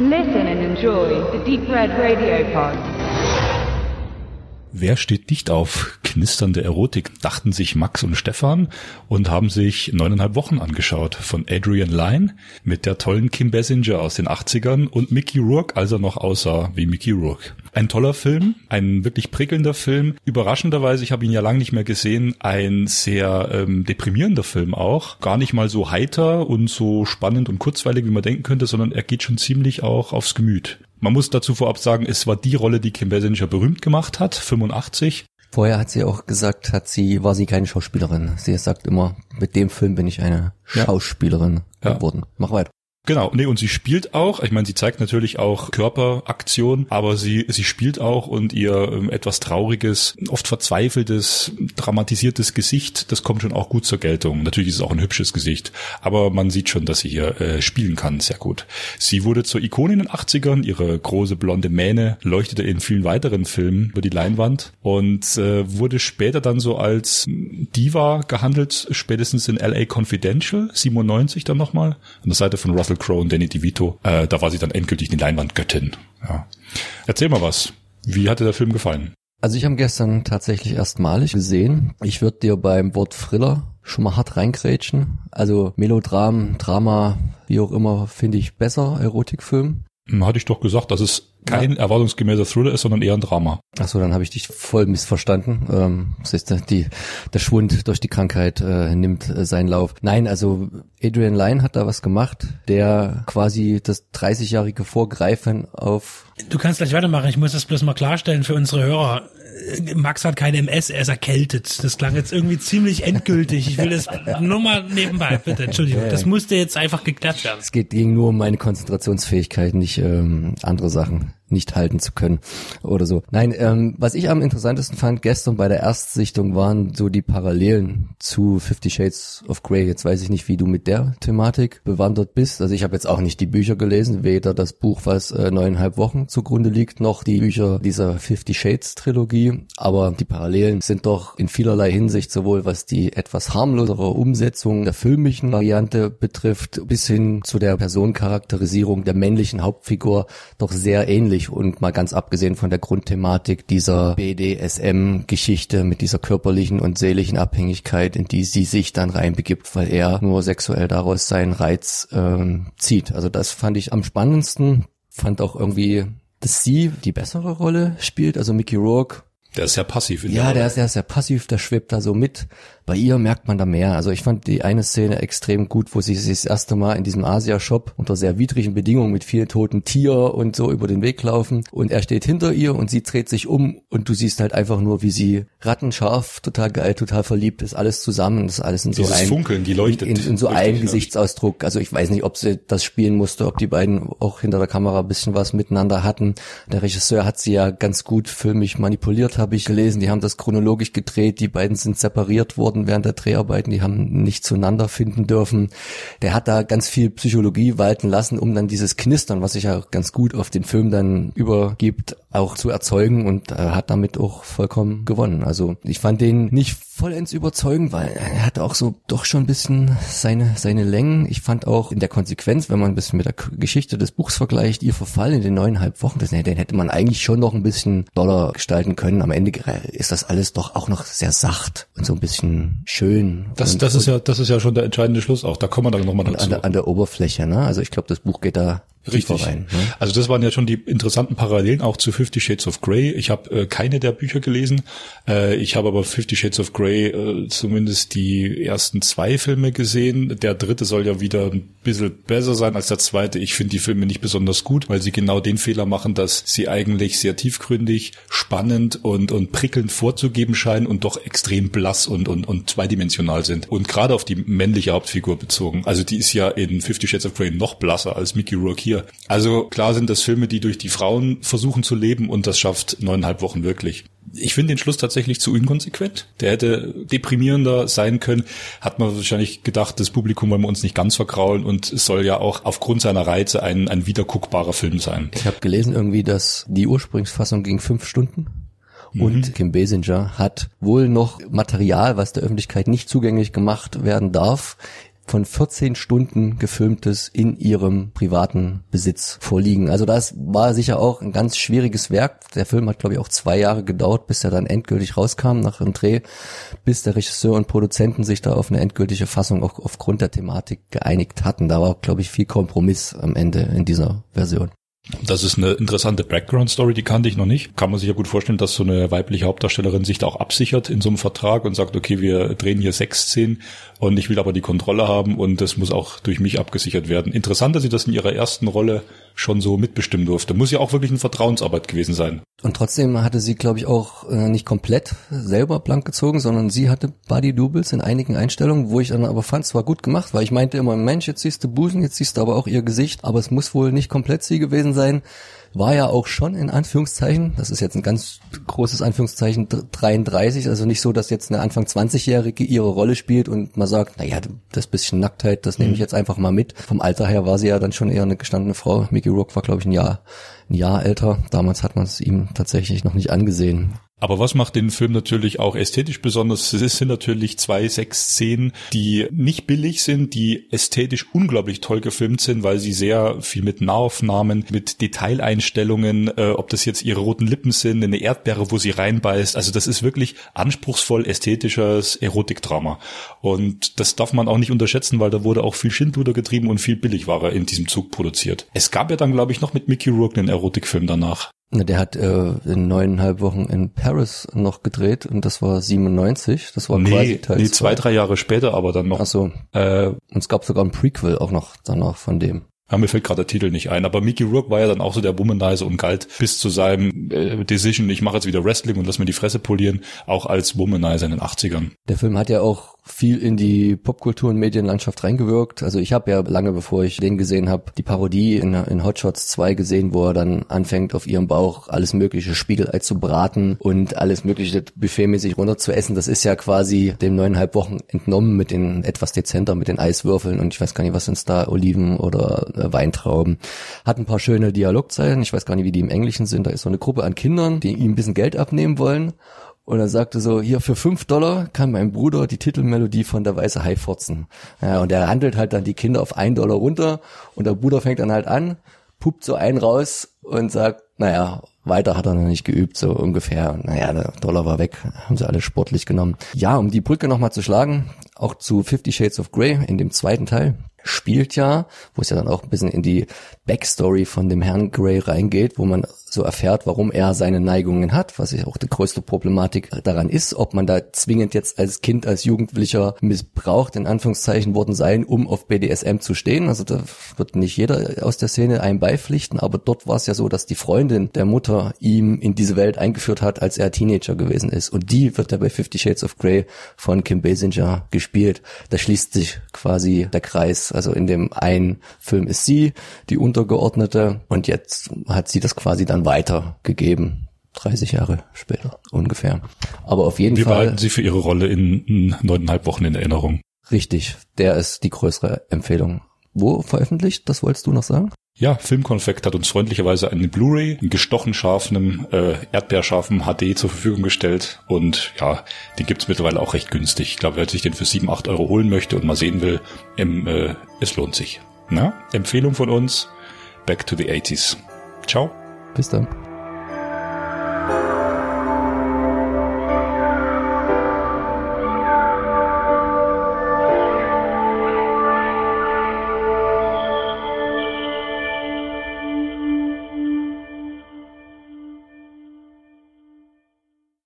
Listen and enjoy the Deep Red Radio Pod. Wer steht nicht auf knisternde Erotik, dachten sich Max und Stefan und haben sich neuneinhalb Wochen angeschaut von Adrian Lyne mit der tollen Kim Basinger aus den 80ern und Mickey Rourke, als er noch aussah wie Mickey Rourke. Ein toller Film, ein wirklich prickelnder Film. Überraschenderweise, ich habe ihn ja lange nicht mehr gesehen, ein sehr ähm, deprimierender Film auch. Gar nicht mal so heiter und so spannend und kurzweilig, wie man denken könnte, sondern er geht schon ziemlich auch aufs Gemüt. Man muss dazu vorab sagen, es war die Rolle, die Kim Basinger berühmt gemacht hat, 85. Vorher hat sie auch gesagt, hat sie, war sie keine Schauspielerin. Sie sagt immer, mit dem Film bin ich eine Schauspielerin Ja. geworden. Mach weiter. Genau, nee, und sie spielt auch, ich meine, sie zeigt natürlich auch Körperaktion, aber sie, sie spielt auch und ihr ähm, etwas trauriges, oft verzweifeltes, dramatisiertes Gesicht, das kommt schon auch gut zur Geltung. Natürlich ist es auch ein hübsches Gesicht, aber man sieht schon, dass sie hier äh, spielen kann, sehr gut. Sie wurde zur Ikone in den 80ern, ihre große blonde Mähne leuchtete in vielen weiteren Filmen über die Leinwand und äh, wurde später dann so als Diva gehandelt, spätestens in LA Confidential, 97 dann nochmal, an der Seite von Russell Crowe und Danny DeVito. Äh, da war sie dann endgültig die Leinwandgöttin. Ja. Erzähl mal was. Wie hat dir der Film gefallen? Also ich habe gestern tatsächlich erstmalig gesehen. Ich würde dir beim Wort Thriller schon mal hart reingrätschen. Also Melodram, Drama, wie auch immer, finde ich besser, Erotikfilm. Hm, Hatte ich doch gesagt, dass es kein erwartungsgemäßer Thriller ist, sondern eher ein Drama. Ach so, dann habe ich dich voll missverstanden. Ähm, das ist der, die, der Schwund durch die Krankheit äh, nimmt äh, seinen Lauf. Nein, also Adrian Lyne hat da was gemacht, der quasi das 30-jährige Vorgreifen auf Du kannst gleich weitermachen. Ich muss das bloß mal klarstellen für unsere Hörer. Max hat keine MS, er ist erkältet. Das klang jetzt irgendwie ziemlich endgültig. Ich will das nur mal nebenbei, bitte. Entschuldigung. Das musste jetzt einfach geklärt werden. Es geht ging nur um meine Konzentrationsfähigkeit, nicht ähm, andere Sachen nicht halten zu können oder so. Nein, ähm, was ich am interessantesten fand gestern bei der Erstsichtung waren so die Parallelen zu Fifty Shades of Grey. Jetzt weiß ich nicht, wie du mit der Thematik bewandert bist. Also ich habe jetzt auch nicht die Bücher gelesen, weder das Buch, was äh, neuneinhalb Wochen zugrunde liegt, noch die Bücher dieser Fifty Shades Trilogie. Aber die Parallelen sind doch in vielerlei Hinsicht sowohl was die etwas harmlosere Umsetzung der filmischen Variante betrifft, bis hin zu der Personencharakterisierung der männlichen Hauptfigur doch sehr ähnlich und mal ganz abgesehen von der Grundthematik dieser BDSM-Geschichte mit dieser körperlichen und seelischen Abhängigkeit, in die sie sich dann reinbegibt, weil er nur sexuell daraus seinen Reiz ähm, zieht. Also das fand ich am spannendsten. Fand auch irgendwie, dass sie die bessere Rolle spielt, also Mickey Rourke Der ist sehr passiv. In ja, der der ist, der ist sehr passiv, der schwebt da so mit. Bei ihr merkt man da mehr. Also ich fand die eine Szene extrem gut, wo sie sich das erste Mal in diesem Asia-Shop unter sehr widrigen Bedingungen mit vielen toten Tier und so über den Weg laufen. Und er steht hinter ihr und sie dreht sich um und du siehst halt einfach nur, wie sie rattenscharf, total geil, total verliebt ist, alles zusammen, das ist alles in so Dieses ein, Funkeln, die leuchtet in, in so ja. Gesichtsausdruck. Also ich weiß nicht, ob sie das spielen musste, ob die beiden auch hinter der Kamera ein bisschen was miteinander hatten. Der Regisseur hat sie ja ganz gut filmisch manipuliert, habe ich gelesen. Die haben das chronologisch gedreht. Die beiden sind separiert worden während der Dreharbeiten. Die haben nicht zueinander finden dürfen. Der hat da ganz viel Psychologie walten lassen, um dann dieses Knistern, was sich ja ganz gut auf den Film dann übergibt, auch zu erzeugen und äh, hat damit auch vollkommen gewonnen. Also ich fand den nicht vollends überzeugend, weil er hatte auch so doch schon ein bisschen seine, seine Längen. Ich fand auch in der Konsequenz, wenn man ein bisschen mit der Geschichte des Buchs vergleicht, ihr Verfall in den neuneinhalb Wochen, das, den hätte man eigentlich schon noch ein bisschen doller gestalten können. Am Ende ist das alles doch auch noch sehr sacht und so ein bisschen schön. Das, und, das ist ja, das ist ja schon der entscheidende Schluss auch. Da kommen wir dann nochmal dazu. an, der, an der Oberfläche, ne? Also ich glaube, das Buch geht da Richtig. rein. Ne? Also das waren ja schon die interessanten Parallelen auch zu Fifty Shades of Grey. Ich habe äh, keine der Bücher gelesen. Äh, ich habe aber Fifty Shades of Grey äh, zumindest die ersten zwei Filme gesehen. Der dritte soll ja wieder ein bisschen besser sein als der zweite. Ich finde die Filme nicht besonders gut, weil sie genau den Fehler machen, dass sie eigentlich sehr tiefgründig, spannend und, und prickelnd vorzugeben scheinen und doch extrem blass und, und, und zweidimensional sind. Und gerade auf die männliche Hauptfigur bezogen. Also die ist ja in Fifty Shades of Grey noch blasser als Mickey Rourke hier. Also klar sind das Filme, die durch die Frauen versuchen zu leben und das schafft neuneinhalb Wochen wirklich. Ich finde den Schluss tatsächlich zu inkonsequent. Der hätte deprimierender sein können. Hat man wahrscheinlich gedacht, das Publikum wollen wir uns nicht ganz verkraulen und es soll ja auch aufgrund seiner Reize ein, ein wiederguckbarer Film sein. Ich habe gelesen irgendwie, dass die Ursprungsfassung ging fünf Stunden. Und Kim Basinger hat wohl noch Material, was der Öffentlichkeit nicht zugänglich gemacht werden darf, von 14 Stunden gefilmtes in ihrem privaten Besitz vorliegen. Also das war sicher auch ein ganz schwieriges Werk. Der Film hat, glaube ich, auch zwei Jahre gedauert, bis er dann endgültig rauskam nach dem Dreh, bis der Regisseur und Produzenten sich da auf eine endgültige Fassung auch aufgrund der Thematik geeinigt hatten. Da war, glaube ich, viel Kompromiss am Ende in dieser Version. Das ist eine interessante Background-Story, die kannte ich noch nicht. Kann man sich ja gut vorstellen, dass so eine weibliche Hauptdarstellerin sich da auch absichert in so einem Vertrag und sagt, okay, wir drehen hier sechs Szenen und ich will aber die Kontrolle haben und das muss auch durch mich abgesichert werden. Interessant, dass sie das in ihrer ersten Rolle schon so mitbestimmen durfte. Muss ja auch wirklich eine Vertrauensarbeit gewesen sein. Und trotzdem hatte sie, glaube ich, auch äh, nicht komplett selber blank gezogen, sondern sie hatte Body Doubles in einigen Einstellungen, wo ich dann aber fand, es war gut gemacht, weil ich meinte immer, Mensch, jetzt siehst du Busen, jetzt siehst du aber auch ihr Gesicht, aber es muss wohl nicht komplett sie gewesen sein war ja auch schon in Anführungszeichen, das ist jetzt ein ganz großes Anführungszeichen 33, also nicht so, dass jetzt eine Anfang 20-Jährige ihre Rolle spielt und man sagt, naja, das bisschen Nacktheit, das nehme ich mhm. jetzt einfach mal mit. Vom Alter her war sie ja dann schon eher eine gestandene Frau. Mickey Rourke war, glaube ich, ein Jahr, ein Jahr älter. Damals hat man es ihm tatsächlich noch nicht angesehen. Aber was macht den Film natürlich auch ästhetisch besonders? Es sind natürlich zwei, sechs Szenen, die nicht billig sind, die ästhetisch unglaublich toll gefilmt sind, weil sie sehr viel mit Nahaufnahmen, mit Detaileinstellungen, äh, ob das jetzt ihre roten Lippen sind, eine Erdbeere, wo sie reinbeißt. Also das ist wirklich anspruchsvoll ästhetisches Erotikdrama. Und das darf man auch nicht unterschätzen, weil da wurde auch viel Schindluder getrieben und viel Billigware in diesem Zug produziert. Es gab ja dann, glaube ich, noch mit Mickey Rourke einen Erotikfilm danach. Der hat äh, in neuneinhalb Wochen in Paris noch gedreht und das war 97. Das war nee, quasi Teil Nee, zwei, drei Jahre später aber dann noch. Ach so. Äh, und es gab sogar ein Prequel auch noch danach von dem. Ja, mir fällt gerade der Titel nicht ein, aber Mickey Rourke war ja dann auch so der Womanizer und galt bis zu seinem äh, Decision, ich mache jetzt wieder Wrestling und lass mir die Fresse polieren, auch als Womanizer in den 80ern. Der Film hat ja auch viel in die Popkultur und Medienlandschaft reingewirkt. Also ich habe ja lange bevor ich den gesehen habe, die Parodie in, in Hot Shots 2 gesehen, wo er dann anfängt auf ihrem Bauch alles mögliche Spiegelei zu braten und alles mögliche buffetmäßig runter zu essen. Das ist ja quasi dem neuneinhalb Wochen entnommen mit den etwas dezenter, mit den Eiswürfeln und ich weiß gar nicht, was sind's da, Oliven oder äh, Weintrauben. Hat ein paar schöne Dialogzeilen, ich weiß gar nicht, wie die im Englischen sind. Da ist so eine Gruppe an Kindern, die ihm ein bisschen Geld abnehmen wollen und er sagte so, hier für fünf Dollar kann mein Bruder die Titelmelodie von der Weiße Hai furzen. Ja, und er handelt halt dann die Kinder auf ein Dollar runter und der Bruder fängt dann halt an, pupt so einen raus und sagt, naja, weiter hat er noch nicht geübt, so ungefähr. Naja, der Dollar war weg, haben sie alle sportlich genommen. Ja, um die Brücke nochmal zu schlagen, auch zu Fifty Shades of Grey in dem zweiten Teil, spielt ja, wo es ja dann auch ein bisschen in die Backstory von dem Herrn Grey reingeht, wo man so erfährt, warum er seine Neigungen hat, was ja auch die größte Problematik daran ist, ob man da zwingend jetzt als Kind, als Jugendlicher missbraucht, in Anführungszeichen worden sein, um auf BDSM zu stehen. Also da wird nicht jeder aus der Szene einem beipflichten, aber dort war es ja so, dass die Freundin der Mutter ihm in diese Welt eingeführt hat, als er Teenager gewesen ist. Und die wird ja bei Fifty Shades of Grey von Kim Basinger gespielt. Da schließt sich quasi der Kreis. Also in dem einen Film ist sie die Untergeordnete und jetzt hat sie das quasi dann dann weitergegeben. 30 Jahre später ungefähr. Aber auf jeden Wir Fall. Wir behalten Sie für Ihre Rolle in neuneinhalb Wochen in Erinnerung. Richtig, der ist die größere Empfehlung. Wo veröffentlicht? Das wolltest du noch sagen? Ja, Filmkonfekt hat uns freundlicherweise eine Blu-ray, einen gestochen scharfen, äh, erdbeerscharfen HD zur Verfügung gestellt und ja, den gibt's mittlerweile auch recht günstig. Ich glaube, wer sich den für sieben, acht Euro holen möchte und mal sehen will, ähm, äh, es lohnt sich. Na, Empfehlung von uns, Back to the 80s. Ciao. Bis dann.